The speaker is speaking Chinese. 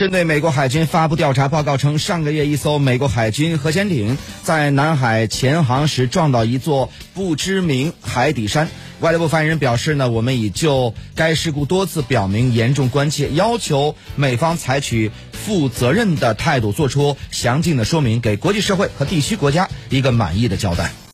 针对美国海军发布调查报告称，上个月一艘美国海军核潜艇在南海潜航时撞到一座不知名海底山，外交部发言人表示呢，我们已就该事故多次表明严重关切，要求美方采取负责任的态度，做出详尽的说明，给国际社会和地区国家一个满意的交代。